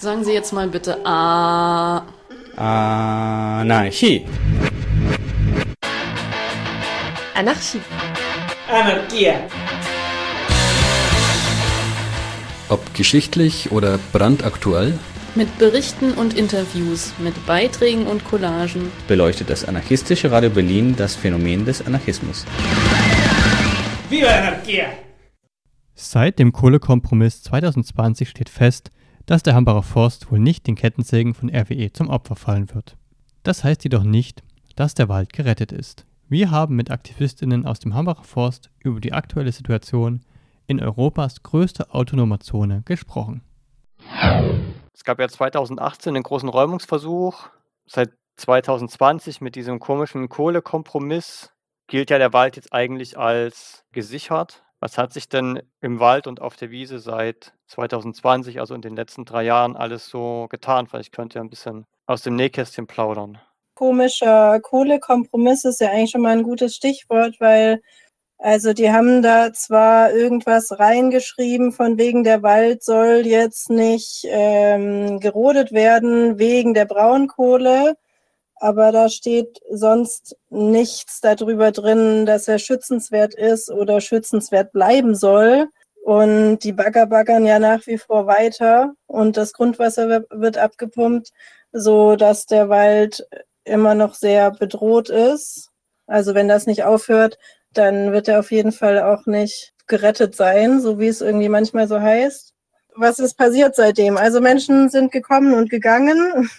Sagen Sie jetzt mal bitte A. Anarchie. Anarchie. Anarchia. Ob geschichtlich oder brandaktuell, Mit Berichten und Interviews, mit Beiträgen und Collagen. beleuchtet das anarchistische Radio Berlin das Phänomen des Anarchismus. Viva Anarchia. Seit dem Kohlekompromiss 2020 steht fest, dass der Hambacher Forst wohl nicht den Kettensägen von RWE zum Opfer fallen wird. Das heißt jedoch nicht, dass der Wald gerettet ist. Wir haben mit Aktivistinnen aus dem Hambacher Forst über die aktuelle Situation in Europas größter autonomer Zone gesprochen. Es gab ja 2018 einen großen Räumungsversuch. Seit 2020 mit diesem komischen Kohlekompromiss gilt ja der Wald jetzt eigentlich als gesichert. Was hat sich denn im Wald und auf der Wiese seit 2020, also in den letzten drei Jahren, alles so getan? Vielleicht könnt ihr ein bisschen aus dem Nähkästchen plaudern. komischer Kohlekompromiss ist ja eigentlich schon mal ein gutes Stichwort, weil also die haben da zwar irgendwas reingeschrieben, von wegen der Wald soll jetzt nicht ähm, gerodet werden wegen der Braunkohle, aber da steht sonst nichts darüber drin, dass er schützenswert ist oder schützenswert bleiben soll. Und die Bagger baggern ja nach wie vor weiter und das Grundwasser wi- wird abgepumpt, so dass der Wald immer noch sehr bedroht ist. Also wenn das nicht aufhört, dann wird er auf jeden Fall auch nicht gerettet sein, so wie es irgendwie manchmal so heißt. Was ist passiert seitdem? Also Menschen sind gekommen und gegangen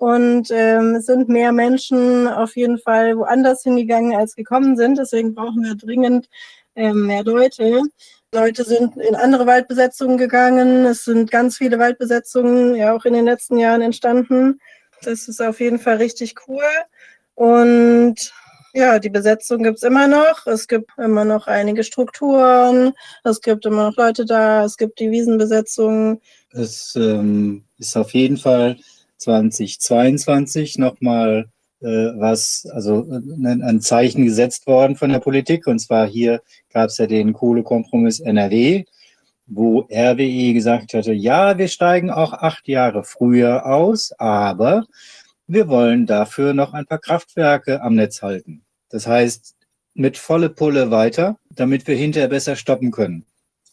und ähm, es sind mehr Menschen auf jeden Fall woanders hingegangen als gekommen sind. Deswegen brauchen wir dringend ähm, mehr Leute. Leute sind in andere Waldbesetzungen gegangen. Es sind ganz viele Waldbesetzungen ja auch in den letzten Jahren entstanden. Das ist auf jeden Fall richtig cool. Und ja, die Besetzung gibt's immer noch. Es gibt immer noch einige Strukturen. Es gibt immer noch Leute da. Es gibt die Wiesenbesetzung. Es ähm, ist auf jeden Fall 2022 nochmal äh, was, also ein, ein Zeichen gesetzt worden von der Politik. Und zwar hier gab es ja den Kohlekompromiss NRW, wo RWE gesagt hatte, ja, wir steigen auch acht Jahre früher aus, aber wir wollen dafür noch ein paar Kraftwerke am Netz halten. Das heißt, mit volle Pulle weiter, damit wir hinterher besser stoppen können.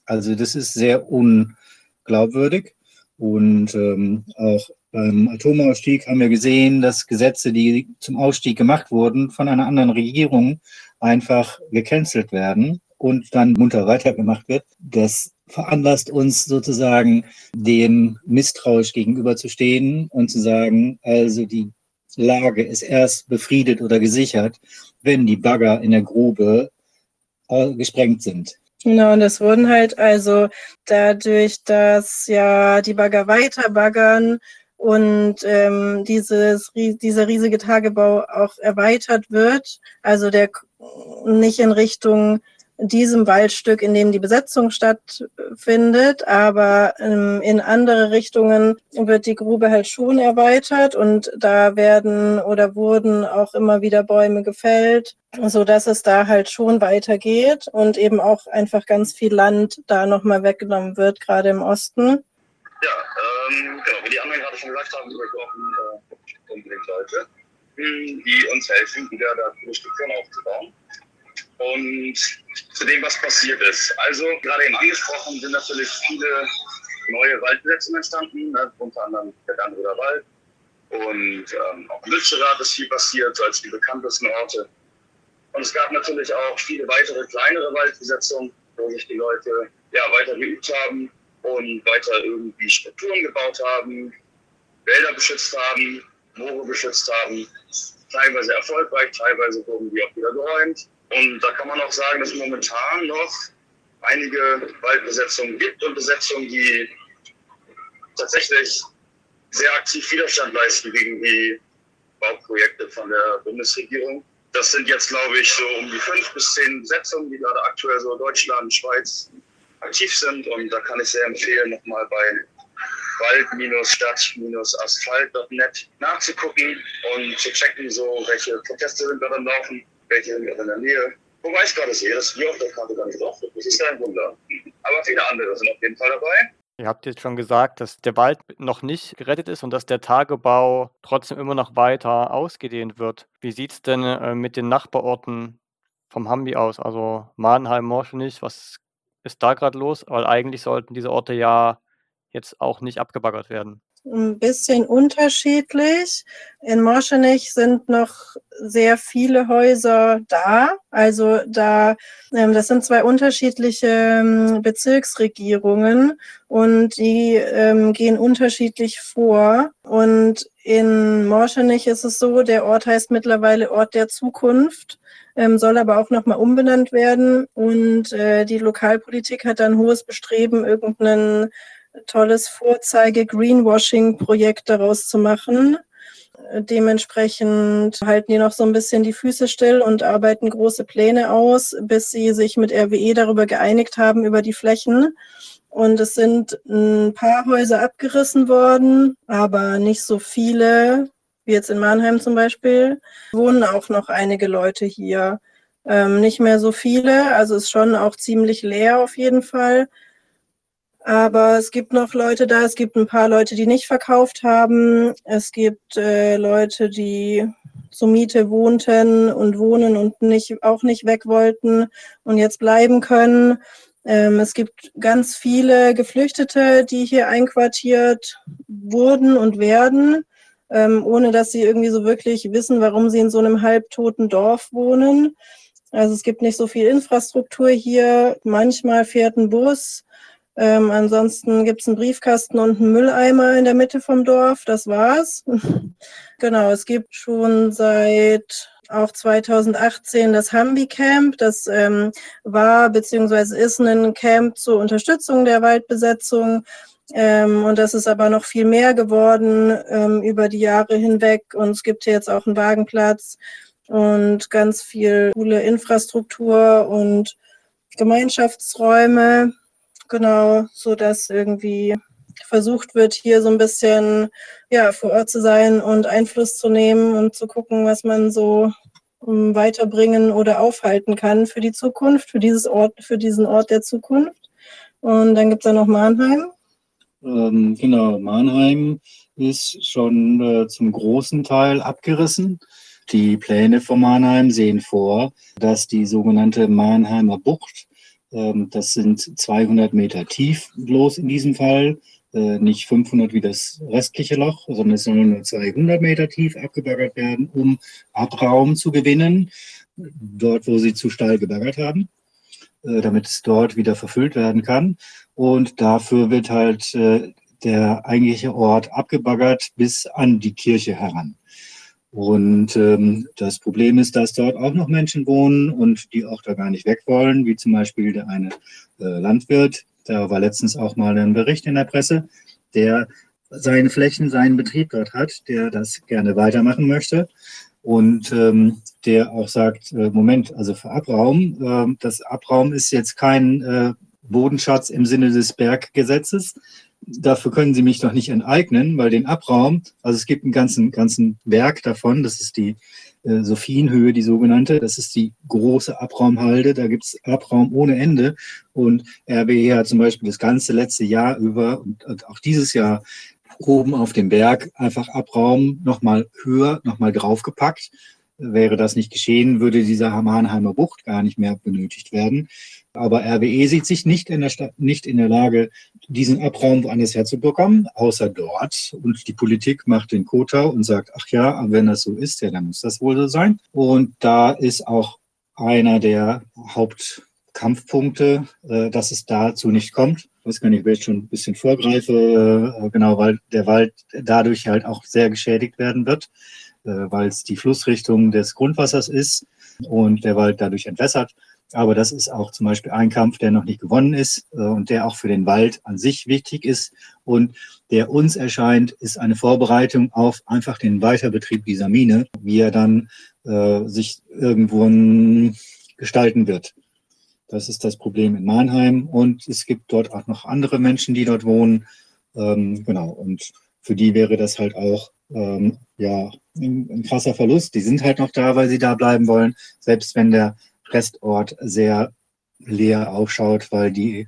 Also das ist sehr unglaubwürdig. Und ähm, auch beim Atomausstieg haben wir gesehen, dass Gesetze, die zum Ausstieg gemacht wurden, von einer anderen Regierung einfach gecancelt werden und dann munter weitergemacht wird. Das veranlasst uns sozusagen, dem misstrauisch gegenüberzustehen und zu sagen, also die Lage ist erst befriedet oder gesichert, wenn die Bagger in der Grube äh, gesprengt sind. Genau, und das wurden halt also dadurch, dass ja die Bagger weiter baggern und ähm, dieses, dieser riesige Tagebau auch erweitert wird, also der nicht in Richtung diesem Waldstück, in dem die Besetzung stattfindet, aber ähm, in andere Richtungen wird die Grube halt schon erweitert und da werden oder wurden auch immer wieder Bäume gefällt, so dass es da halt schon weitergeht und eben auch einfach ganz viel Land da nochmal weggenommen wird, gerade im Osten. Ja, ähm, genau, wie die anderen gerade schon gesagt haben, wir brauchen äh, unbedingt Leute, die uns helfen, wieder da viele Strukturen aufzubauen. Und zu dem, was passiert ist. Also, gerade eben angesprochen, sind natürlich viele neue Waldbesetzungen entstanden, ne, unter anderem der Dannröder Wald. Und ähm, auch in Lützerath ist viel passiert, so als die bekanntesten Orte. Und es gab natürlich auch viele weitere kleinere Waldbesetzungen, wo sich die Leute ja, weiter geübt haben und weiter irgendwie Strukturen gebaut haben, Wälder beschützt haben, Moore beschützt haben. Teilweise erfolgreich, teilweise wurden die auch wieder geräumt. Und da kann man auch sagen, dass momentan noch einige Waldbesetzungen gibt und Besetzungen, die tatsächlich sehr aktiv Widerstand leisten gegen die Bauprojekte von der Bundesregierung. Das sind jetzt, glaube ich, so um die fünf bis zehn Besetzungen, die gerade aktuell so Deutschland, Schweiz aktiv sind. Und da kann ich sehr empfehlen, nochmal bei wald-stadt-asphalt.net nachzugucken und zu checken, so welche Proteste sind gerade am Laufen, welche sind gerade in der Nähe. Wobei ich gerade sehe, dass wir auf der Karte gar nicht drauf sind. Das ist ja ein Wunder. Aber viele andere sind auf jeden Fall dabei. Ihr habt jetzt schon gesagt, dass der Wald noch nicht gerettet ist und dass der Tagebau trotzdem immer noch weiter ausgedehnt wird. Wie sieht es denn äh, mit den Nachbarorten vom Hambi aus? Also Mannheim, Morschenich, was ist da gerade los? Weil eigentlich sollten diese Orte ja jetzt auch nicht abgebaggert werden ein bisschen unterschiedlich. In Morschenich sind noch sehr viele Häuser da. Also da, ähm, das sind zwei unterschiedliche ähm, Bezirksregierungen und die ähm, gehen unterschiedlich vor. Und in Morschenich ist es so, der Ort heißt mittlerweile Ort der Zukunft. Soll aber auch nochmal umbenannt werden. Und äh, die Lokalpolitik hat dann hohes Bestreben, irgendeinen tolles Vorzeige-Greenwashing-Projekt daraus zu machen. Dementsprechend halten die noch so ein bisschen die Füße still und arbeiten große Pläne aus, bis sie sich mit RWE darüber geeinigt haben, über die Flächen. Und es sind ein paar Häuser abgerissen worden, aber nicht so viele, wie jetzt in Mannheim zum Beispiel. Wohnen auch noch einige Leute hier. Ähm, nicht mehr so viele, also ist schon auch ziemlich leer auf jeden Fall. Aber es gibt noch Leute da, es gibt ein paar Leute, die nicht verkauft haben. Es gibt äh, Leute, die zur Miete wohnten und wohnen und nicht, auch nicht weg wollten und jetzt bleiben können. Ähm, es gibt ganz viele Geflüchtete, die hier einquartiert wurden und werden, ähm, ohne dass sie irgendwie so wirklich wissen, warum sie in so einem halbtoten Dorf wohnen. Also es gibt nicht so viel Infrastruktur hier. Manchmal fährt ein Bus, ähm, ansonsten gibt es einen Briefkasten und einen Mülleimer in der Mitte vom Dorf. Das war's. genau, es gibt schon seit auch 2018 das Hambi Camp. Das ähm, war bzw. ist ein Camp zur Unterstützung der Waldbesetzung. Ähm, und das ist aber noch viel mehr geworden ähm, über die Jahre hinweg. Und es gibt hier jetzt auch einen Wagenplatz und ganz viel coole Infrastruktur und Gemeinschaftsräume. Genau, so dass irgendwie versucht wird, hier so ein bisschen ja, vor Ort zu sein und Einfluss zu nehmen und zu gucken, was man so um, weiterbringen oder aufhalten kann für die Zukunft, für dieses Ort, für diesen Ort der Zukunft. Und dann gibt es da noch Mannheim. Ähm, genau, Mannheim ist schon äh, zum großen Teil abgerissen. Die Pläne von Mannheim sehen vor, dass die sogenannte Mannheimer Bucht ähm, das sind 200 Meter tief bloß in diesem Fall, äh, nicht 500 wie das restliche Loch, sondern es sollen nur 200 Meter tief abgebaggert werden, um Abraum zu gewinnen, dort wo sie zu steil gebaggert haben, äh, damit es dort wieder verfüllt werden kann. Und dafür wird halt äh, der eigentliche Ort abgebaggert bis an die Kirche heran. Und ähm, das Problem ist, dass dort auch noch Menschen wohnen und die auch da gar nicht weg wollen, wie zum Beispiel der eine äh, Landwirt. Da war letztens auch mal ein Bericht in der Presse, der seine Flächen, seinen Betrieb dort hat, der das gerne weitermachen möchte und ähm, der auch sagt, äh, Moment, also für Abraum, äh, das Abraum ist jetzt kein äh, Bodenschatz im Sinne des Berggesetzes, dafür können Sie mich doch nicht enteignen, weil den Abraum, also es gibt einen ganzen, ganzen Werk davon, das ist die äh, Sophienhöhe, die sogenannte, das ist die große Abraumhalde, da gibt es Abraum ohne Ende und RWE hat zum Beispiel das ganze letzte Jahr über und, und auch dieses Jahr oben auf dem Berg einfach Abraum nochmal höher, nochmal draufgepackt. Wäre das nicht geschehen, würde dieser Mannheimer Bucht gar nicht mehr benötigt werden. Aber RWE sieht sich nicht in der Stadt, nicht in der Lage, diesen Abraum woanders herzubekommen, außer dort. Und die Politik macht den Kotau und sagt, ach ja, wenn das so ist, ja, dann muss das wohl so sein. Und da ist auch einer der Hauptkampfpunkte, äh, dass es dazu nicht kommt. Ich weiß gar nicht, ob ich schon ein bisschen vorgreife, äh, genau, weil der Wald dadurch halt auch sehr geschädigt werden wird, äh, weil es die Flussrichtung des Grundwassers ist und der Wald dadurch entwässert. Aber das ist auch zum Beispiel ein Kampf, der noch nicht gewonnen ist äh, und der auch für den Wald an sich wichtig ist. Und der uns erscheint, ist eine Vorbereitung auf einfach den Weiterbetrieb dieser Mine, wie er dann äh, sich irgendwo gestalten wird. Das ist das Problem in Mannheim. Und es gibt dort auch noch andere Menschen, die dort wohnen. Ähm, genau. Und für die wäre das halt auch ähm, ja, ein, ein krasser Verlust. Die sind halt noch da, weil sie da bleiben wollen, selbst wenn der Restort sehr leer ausschaut, weil die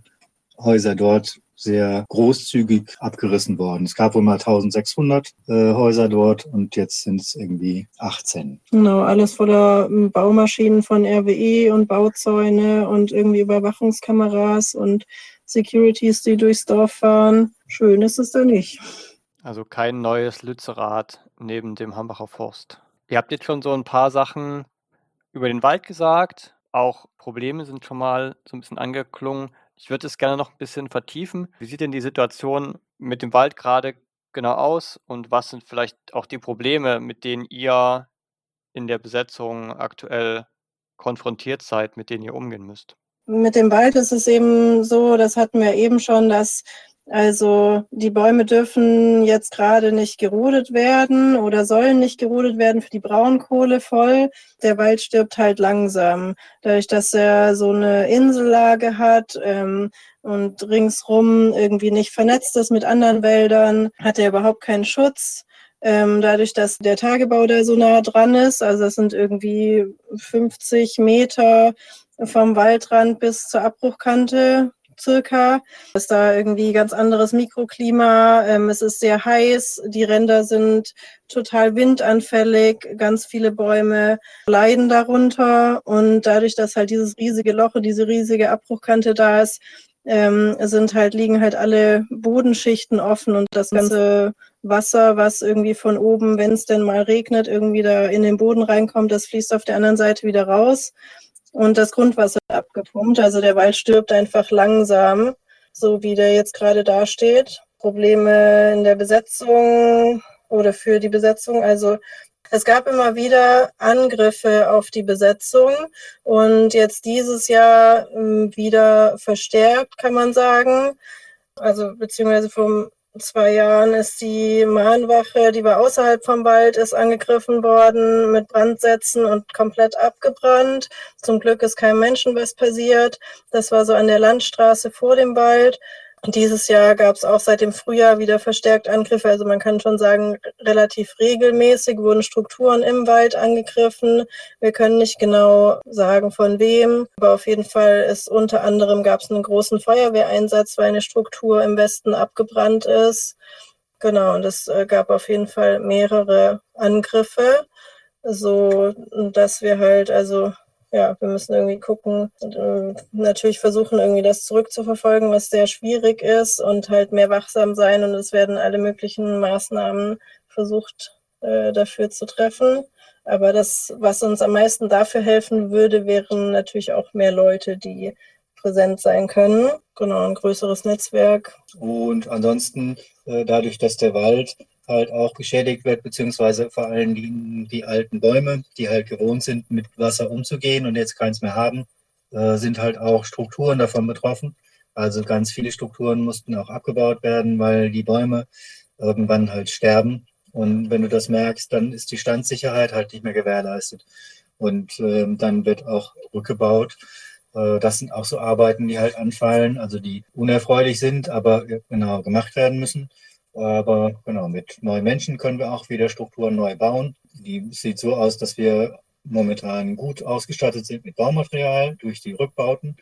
Häuser dort sehr großzügig abgerissen worden. Es gab wohl mal 1600 äh, Häuser dort und jetzt sind es irgendwie 18. Genau, alles voller ähm, Baumaschinen von RWE und Bauzäune und irgendwie Überwachungskameras und Securities, die durchs Dorf fahren. Schön ist es da nicht. Also kein neues Lützerath neben dem Hambacher Forst. Ihr habt jetzt schon so ein paar Sachen über den Wald gesagt. Auch Probleme sind schon mal so ein bisschen angeklungen. Ich würde es gerne noch ein bisschen vertiefen. Wie sieht denn die Situation mit dem Wald gerade genau aus und was sind vielleicht auch die Probleme, mit denen ihr in der Besetzung aktuell konfrontiert seid, mit denen ihr umgehen müsst? Mit dem Wald ist es eben so, das hatten wir eben schon, dass also die Bäume dürfen jetzt gerade nicht gerodet werden oder sollen nicht gerodet werden für die Braunkohle voll. Der Wald stirbt halt langsam. Dadurch, dass er so eine Insellage hat ähm, und ringsrum irgendwie nicht vernetzt ist mit anderen Wäldern, hat er überhaupt keinen Schutz. Ähm, dadurch, dass der Tagebau da so nah dran ist, also es sind irgendwie 50 Meter vom Waldrand bis zur Abbruchkante circa. Ist da irgendwie ganz anderes Mikroklima. Ähm, es ist sehr heiß. Die Ränder sind total windanfällig. Ganz viele Bäume leiden darunter. Und dadurch, dass halt dieses riesige Loch und diese riesige Abbruchkante da ist, ähm, sind halt, liegen halt alle Bodenschichten offen und das ganze Wasser, was irgendwie von oben, wenn es denn mal regnet, irgendwie da in den Boden reinkommt, das fließt auf der anderen Seite wieder raus und das Grundwasser abgepumpt. Also der Wald stirbt einfach langsam, so wie der jetzt gerade dasteht. Probleme in der Besetzung oder für die Besetzung. Also es gab immer wieder Angriffe auf die Besetzung und jetzt dieses Jahr ähm, wieder verstärkt, kann man sagen. Also beziehungsweise vom zwei Jahren ist die Mahnwache, die war außerhalb vom Wald, ist angegriffen worden mit Brandsätzen und komplett abgebrannt. Zum Glück ist keinem Menschen was passiert. Das war so an der Landstraße vor dem Wald. Dieses Jahr gab es auch seit dem Frühjahr wieder verstärkt Angriffe. Also man kann schon sagen, relativ regelmäßig wurden Strukturen im Wald angegriffen. Wir können nicht genau sagen, von wem. Aber auf jeden Fall ist unter anderem gab es einen großen Feuerwehreinsatz, weil eine Struktur im Westen abgebrannt ist. Genau, und es äh, gab auf jeden Fall mehrere Angriffe, so dass wir halt also ja, wir müssen irgendwie gucken und äh, natürlich versuchen, irgendwie das zurückzuverfolgen, was sehr schwierig ist und halt mehr wachsam sein und es werden alle möglichen Maßnahmen versucht äh, dafür zu treffen. Aber das, was uns am meisten dafür helfen würde, wären natürlich auch mehr Leute, die präsent sein können. Genau, ein größeres Netzwerk. Und ansonsten, äh, dadurch, dass der Wald halt auch geschädigt wird, beziehungsweise vor allen Dingen die alten Bäume, die halt gewohnt sind, mit Wasser umzugehen und jetzt keins mehr haben, äh, sind halt auch Strukturen davon betroffen. Also ganz viele Strukturen mussten auch abgebaut werden, weil die Bäume irgendwann halt sterben. Und wenn du das merkst, dann ist die Standsicherheit halt nicht mehr gewährleistet. Und äh, dann wird auch rückgebaut. Äh, das sind auch so Arbeiten, die halt anfallen, also die unerfreulich sind, aber genau gemacht werden müssen. Aber genau, mit neuen Menschen können wir auch wieder Strukturen neu bauen. Die sieht so aus, dass wir momentan gut ausgestattet sind mit Baumaterial durch die Rückbauten.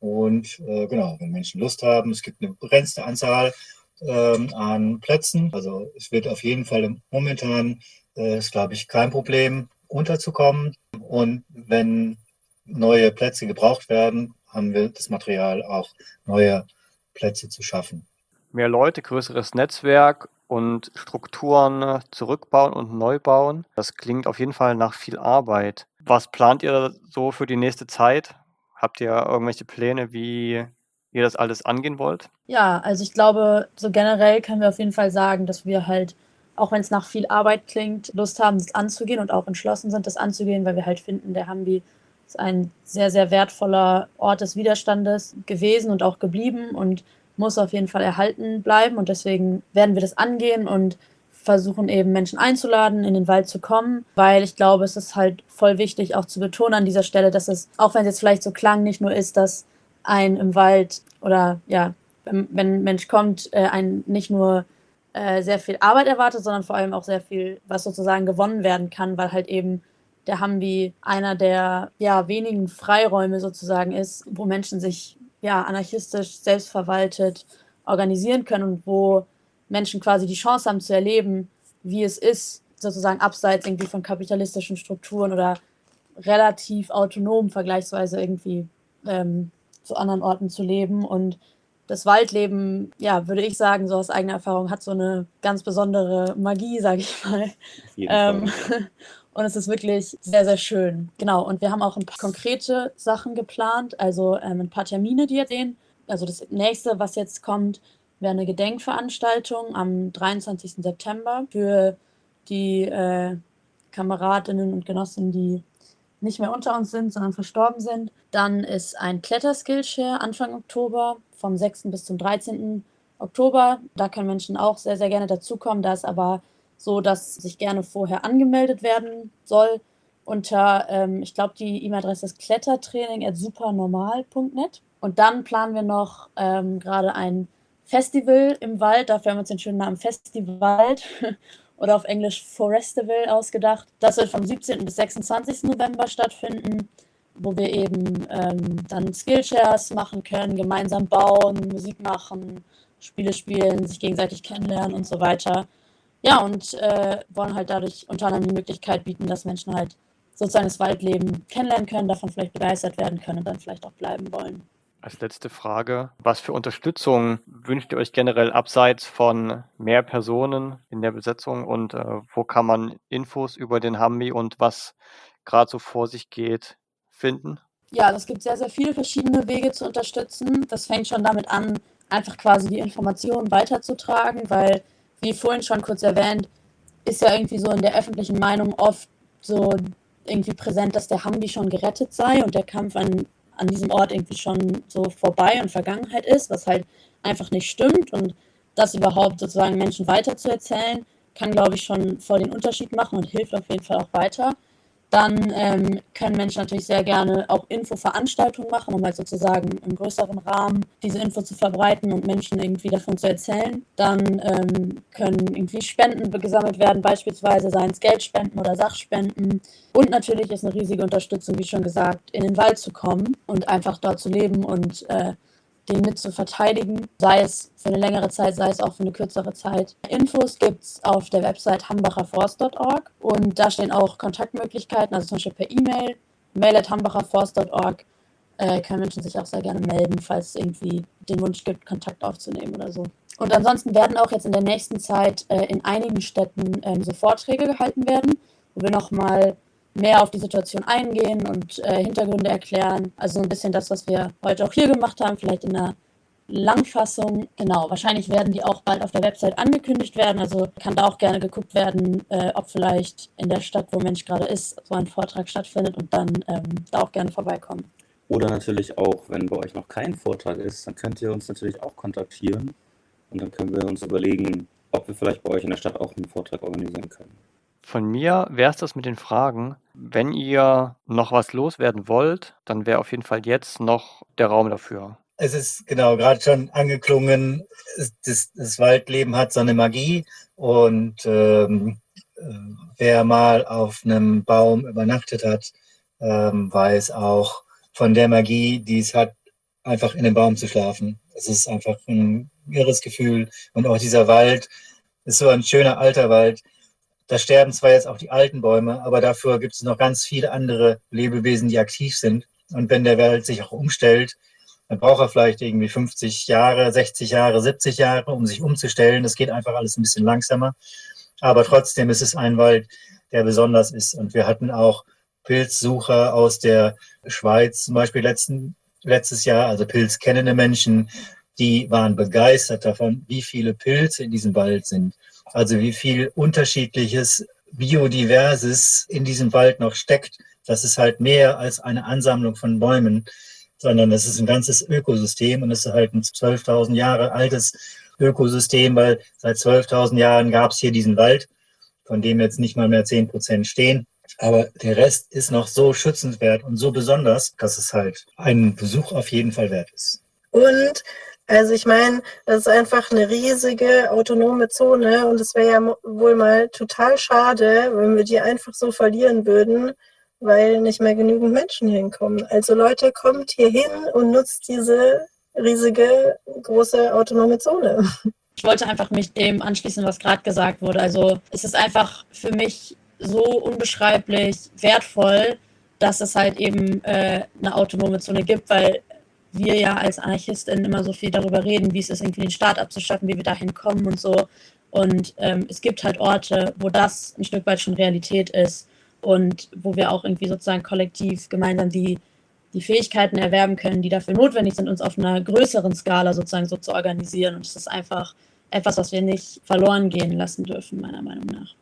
Und äh, genau, wenn Menschen Lust haben, es gibt eine begrenzte Anzahl ähm, an Plätzen. Also es wird auf jeden Fall momentan, äh, ist glaube ich, kein Problem, unterzukommen. Und wenn neue Plätze gebraucht werden, haben wir das Material auch neue Plätze zu schaffen mehr Leute, größeres Netzwerk und Strukturen äh, zurückbauen und neu bauen. Das klingt auf jeden Fall nach viel Arbeit. Was plant ihr so für die nächste Zeit? Habt ihr irgendwelche Pläne, wie ihr das alles angehen wollt? Ja, also ich glaube, so generell können wir auf jeden Fall sagen, dass wir halt, auch wenn es nach viel Arbeit klingt, Lust haben, das anzugehen und auch entschlossen sind, das anzugehen, weil wir halt finden, der Hambi ist ein sehr, sehr wertvoller Ort des Widerstandes gewesen und auch geblieben und muss auf jeden Fall erhalten bleiben und deswegen werden wir das angehen und versuchen eben Menschen einzuladen, in den Wald zu kommen, weil ich glaube, es ist halt voll wichtig auch zu betonen an dieser Stelle, dass es, auch wenn es jetzt vielleicht so klang, nicht nur ist, dass ein im Wald oder ja, wenn, ein Mensch kommt, äh, ein nicht nur äh, sehr viel Arbeit erwartet, sondern vor allem auch sehr viel, was sozusagen gewonnen werden kann, weil halt eben der Hambi einer der ja, wenigen Freiräume sozusagen ist, wo Menschen sich ja, anarchistisch, selbstverwaltet organisieren können und wo Menschen quasi die Chance haben zu erleben, wie es ist, sozusagen abseits irgendwie von kapitalistischen Strukturen oder relativ autonom vergleichsweise irgendwie ähm, zu anderen Orten zu leben. Und das Waldleben, ja, würde ich sagen, so aus eigener Erfahrung, hat so eine ganz besondere Magie, sage ich mal. Ähm, und es ist wirklich sehr, sehr schön. Genau, und wir haben auch ein paar konkrete Sachen geplant, also ähm, ein paar Termine, die ihr sehen. Also das nächste, was jetzt kommt, wäre eine Gedenkveranstaltung am 23. September für die äh, Kameradinnen und Genossinnen, die nicht mehr unter uns sind, sondern verstorben sind. Dann ist ein Kletterskillshare Anfang Oktober, vom 6. bis zum 13. Oktober. Da können Menschen auch sehr, sehr gerne dazukommen. Da ist aber so, dass sich gerne vorher angemeldet werden soll unter, ähm, ich glaube, die E-Mail-Adresse ist klettertraining.supernormal.net. Und dann planen wir noch ähm, gerade ein Festival im Wald. Dafür haben wir uns den schönen Namen Festival oder auf Englisch Forestival ausgedacht. Das wird vom 17. bis 26. November stattfinden, wo wir eben ähm, dann Skillshares machen können, gemeinsam bauen, Musik machen, Spiele spielen, sich gegenseitig kennenlernen und so weiter. Ja, und äh, wollen halt dadurch unter anderem die Möglichkeit bieten, dass Menschen halt sozusagen das Waldleben kennenlernen können, davon vielleicht begeistert werden können und dann vielleicht auch bleiben wollen. Als letzte Frage, was für Unterstützung wünscht ihr euch generell abseits von mehr Personen in der Besetzung und äh, wo kann man Infos über den Hambi und was gerade so vor sich geht finden? Ja, also es gibt sehr, sehr viele verschiedene Wege zu unterstützen. Das fängt schon damit an, einfach quasi die Informationen weiterzutragen, weil, wie vorhin schon kurz erwähnt, ist ja irgendwie so in der öffentlichen Meinung oft so irgendwie präsent, dass der Hambi schon gerettet sei und der Kampf an an diesem Ort irgendwie schon so vorbei und Vergangenheit ist, was halt einfach nicht stimmt. Und das überhaupt sozusagen Menschen weiterzuerzählen, kann, glaube ich, schon voll den Unterschied machen und hilft auf jeden Fall auch weiter. Dann ähm, können Menschen natürlich sehr gerne auch Infoveranstaltungen machen, um halt sozusagen im größeren Rahmen diese Info zu verbreiten und Menschen irgendwie davon zu erzählen. Dann ähm, können irgendwie Spenden gesammelt werden, beispielsweise seien es Geldspenden oder Sachspenden. Und natürlich ist eine riesige Unterstützung, wie schon gesagt, in den Wald zu kommen und einfach dort zu leben und äh, den mit zu verteidigen, sei es für eine längere Zeit, sei es auch für eine kürzere Zeit. Infos gibt es auf der Website hambacherforst.org und da stehen auch Kontaktmöglichkeiten, also zum Beispiel per E-Mail, mail at hambacherforst.org äh, können Menschen sich auch sehr gerne melden, falls es irgendwie den Wunsch gibt, Kontakt aufzunehmen oder so. Und ansonsten werden auch jetzt in der nächsten Zeit äh, in einigen Städten ähm, so Vorträge gehalten werden, wo wir nochmal mehr auf die Situation eingehen und äh, Hintergründe erklären. Also ein bisschen das, was wir heute auch hier gemacht haben, vielleicht in einer Langfassung. Genau, wahrscheinlich werden die auch bald auf der Website angekündigt werden. Also kann da auch gerne geguckt werden, äh, ob vielleicht in der Stadt, wo Mensch gerade ist, so ein Vortrag stattfindet und dann ähm, da auch gerne vorbeikommen. Oder natürlich auch, wenn bei euch noch kein Vortrag ist, dann könnt ihr uns natürlich auch kontaktieren und dann können wir uns überlegen, ob wir vielleicht bei euch in der Stadt auch einen Vortrag organisieren können. Von mir wäre es das mit den Fragen. Wenn ihr noch was loswerden wollt, dann wäre auf jeden Fall jetzt noch der Raum dafür. Es ist genau gerade schon angeklungen, das, das, Waldleben hat so eine Magie und ähm, wer mal auf einem Baum übernachtet hat, ähm, weiß auch von der Magie, die es hat, einfach in dem Baum zu schlafen. Es ist einfach ein irres Gefühl und auch dieser Wald ist so ein schöner alter Wald da sterben zwar jetzt auch die alten Bäume, aber dafür gibt es noch ganz viele andere Lebewesen, die aktiv sind. Und wenn der Wald sich auch umstellt, dann braucht er vielleicht irgendwie 50 Jahre, 60 Jahre, 70 Jahre, um sich umzustellen. Das geht einfach alles ein bisschen langsamer. Aber trotzdem ist es ein Wald, der besonders ist. Und wir hatten auch Pilzsucher aus der Schweiz, zum Beispiel letzten, letztes Jahr, also pilzkennende Menschen, die waren begeistert davon, wie viele Pilze in diesem Wald sind. Also wie viel unterschiedliches, biodiverses in diesem Wald noch steckt. Das ist halt mehr als eine Ansammlung von Bäumen, sondern das ist ein ganzes Ökosystem und es ist halt ein 12.000 Jahre altes Ökosystem, weil seit 12.000 Jahren gab es hier diesen Wald, von dem jetzt nicht mal mehr 10 Prozent stehen. Aber der Rest ist noch so schützenswert und so besonders, dass es halt einen Besuch auf jeden Fall wert ist. Und also ich meine, das ist einfach eine riesige autonome Zone und es wäre ja wohl mal total schade, wenn wir die einfach so verlieren würden, weil nicht mehr genügend Menschen hinkommen. Also Leute, kommt hier hin und nutzt diese riesige, große autonome Zone. Ich wollte einfach mich dem anschließen, was gerade gesagt wurde. Also es ist einfach für mich so unbeschreiblich wertvoll, dass es halt eben äh, eine autonome Zone gibt, weil wir ja als Anarchistin immer so viel darüber reden, wie es ist, irgendwie den Staat abzuschaffen, wie wir dahin kommen und so. Und ähm, es gibt halt Orte, wo das ein Stück weit schon Realität ist und wo wir auch irgendwie sozusagen kollektiv gemeinsam die, die Fähigkeiten erwerben können, die dafür notwendig sind, uns auf einer größeren Skala sozusagen so zu organisieren. Und es ist einfach etwas, was wir nicht verloren gehen lassen dürfen, meiner Meinung nach.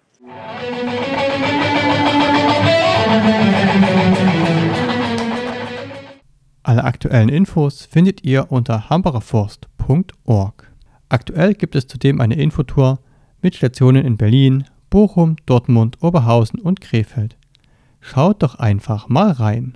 Alle aktuellen Infos findet ihr unter hambacherforst.org. Aktuell gibt es zudem eine Infotour mit Stationen in Berlin, Bochum, Dortmund, Oberhausen und Krefeld. Schaut doch einfach mal rein.